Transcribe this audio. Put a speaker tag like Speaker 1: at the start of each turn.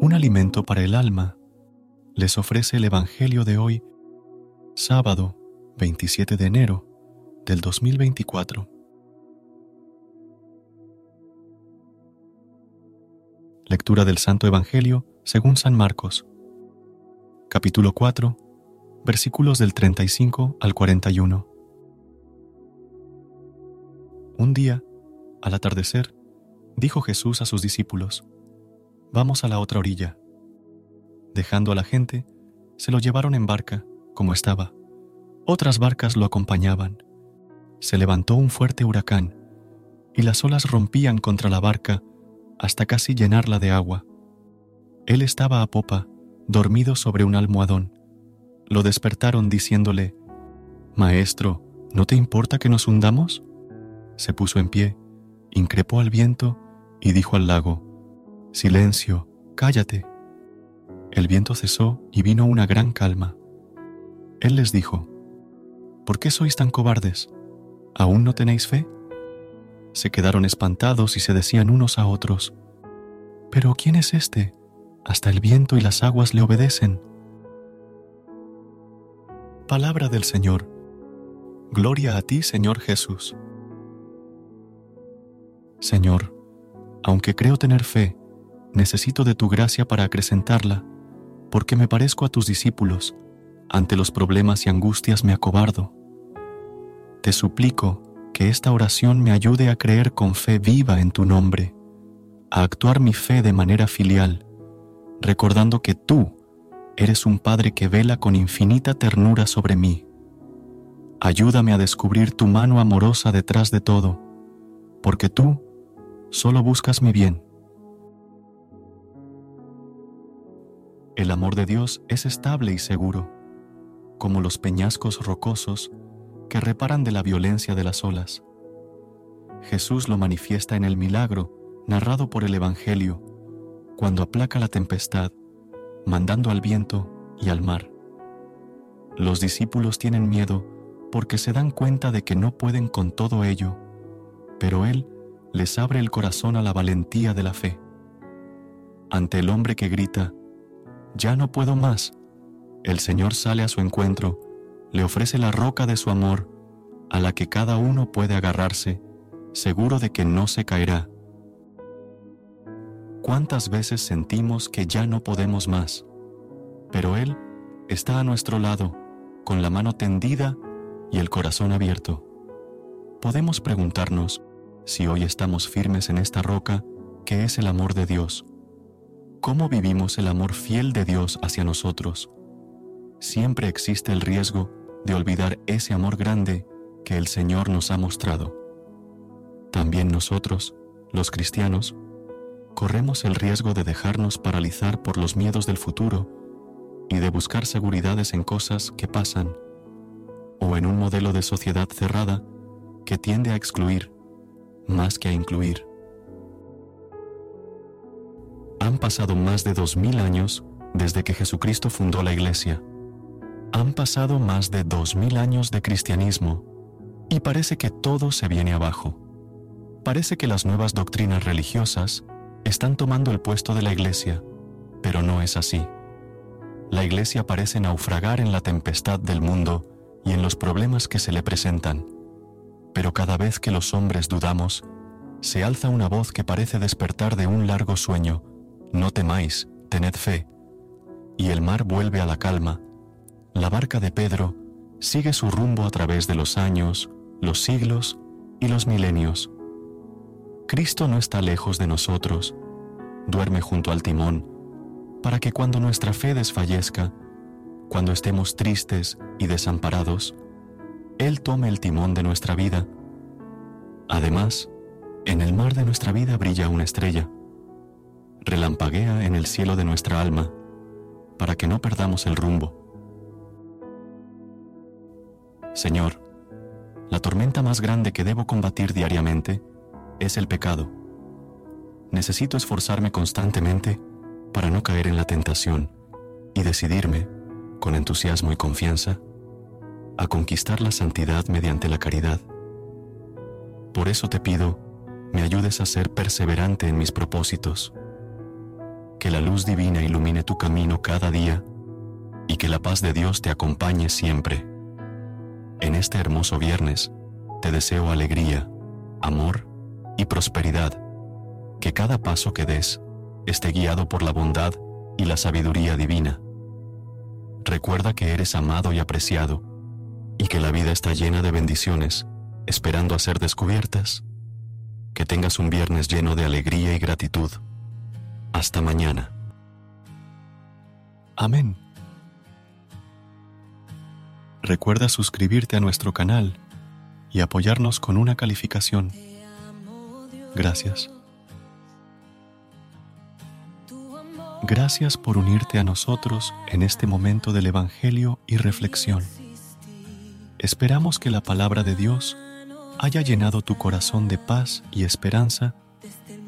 Speaker 1: Un alimento para el alma, les ofrece el Evangelio de hoy, sábado 27 de enero del 2024. Lectura del Santo Evangelio según San Marcos, capítulo 4, versículos del 35 al 41. Un día, al atardecer, dijo Jesús a sus discípulos, Vamos a la otra orilla. Dejando a la gente, se lo llevaron en barca, como estaba. Otras barcas lo acompañaban. Se levantó un fuerte huracán, y las olas rompían contra la barca hasta casi llenarla de agua. Él estaba a popa, dormido sobre un almohadón. Lo despertaron diciéndole, Maestro, ¿no te importa que nos hundamos? Se puso en pie, increpó al viento y dijo al lago, Silencio, cállate. El viento cesó y vino una gran calma. Él les dijo, ¿Por qué sois tan cobardes? ¿Aún no tenéis fe? Se quedaron espantados y se decían unos a otros, ¿Pero quién es este? Hasta el viento y las aguas le obedecen. Palabra del Señor. Gloria a ti, Señor Jesús. Señor, aunque creo tener fe, necesito de tu gracia para acrecentarla, porque me parezco a tus discípulos, ante los problemas y angustias me acobardo. Te suplico que esta oración me ayude a creer con fe viva en tu nombre, a actuar mi fe de manera filial, recordando que tú eres un Padre que vela con infinita ternura sobre mí. Ayúdame a descubrir tu mano amorosa detrás de todo, porque tú solo buscas mi bien El amor de Dios es estable y seguro, como los peñascos rocosos que reparan de la violencia de las olas. Jesús lo manifiesta en el milagro narrado por el Evangelio, cuando aplaca la tempestad, mandando al viento y al mar. Los discípulos tienen miedo porque se dan cuenta de que no pueden con todo ello, pero Él les abre el corazón a la valentía de la fe. Ante el hombre que grita, ya no puedo más. El Señor sale a su encuentro, le ofrece la roca de su amor, a la que cada uno puede agarrarse, seguro de que no se caerá. ¿Cuántas veces sentimos que ya no podemos más? Pero Él está a nuestro lado, con la mano tendida y el corazón abierto. Podemos preguntarnos si hoy estamos firmes en esta roca que es el amor de Dios cómo vivimos el amor fiel de Dios hacia nosotros. Siempre existe el riesgo de olvidar ese amor grande que el Señor nos ha mostrado. También nosotros, los cristianos, corremos el riesgo de dejarnos paralizar por los miedos del futuro y de buscar seguridades en cosas que pasan o en un modelo de sociedad cerrada que tiende a excluir más que a incluir. Han pasado más de dos mil años desde que Jesucristo fundó la Iglesia. Han pasado más de dos mil años de cristianismo y parece que todo se viene abajo. Parece que las nuevas doctrinas religiosas están tomando el puesto de la Iglesia, pero no es así. La Iglesia parece naufragar en la tempestad del mundo y en los problemas que se le presentan. Pero cada vez que los hombres dudamos, se alza una voz que parece despertar de un largo sueño. No temáis, tened fe. Y el mar vuelve a la calma. La barca de Pedro sigue su rumbo a través de los años, los siglos y los milenios. Cristo no está lejos de nosotros, duerme junto al timón, para que cuando nuestra fe desfallezca, cuando estemos tristes y desamparados, Él tome el timón de nuestra vida. Además, en el mar de nuestra vida brilla una estrella, relampaguea en el cielo de nuestra alma, para que no perdamos el rumbo. Señor, la tormenta más grande que debo combatir diariamente es el pecado. Necesito esforzarme constantemente para no caer en la tentación y decidirme, con entusiasmo y confianza, a conquistar la santidad mediante la caridad. Por eso te pido, me ayudes a ser perseverante en mis propósitos, que la luz divina ilumine tu camino cada día y que la paz de Dios te acompañe siempre. En este hermoso viernes te deseo alegría, amor y prosperidad, que cada paso que des esté guiado por la bondad y la sabiduría divina. Recuerda que eres amado y apreciado y que la vida está llena de bendiciones, esperando a ser descubiertas. Que tengas un viernes lleno de alegría y gratitud. Hasta mañana. Amén. Recuerda suscribirte a nuestro canal y apoyarnos con una calificación. Gracias. Gracias por unirte a nosotros en este momento del Evangelio y reflexión. Esperamos que la palabra de Dios haya llenado tu corazón de paz y esperanza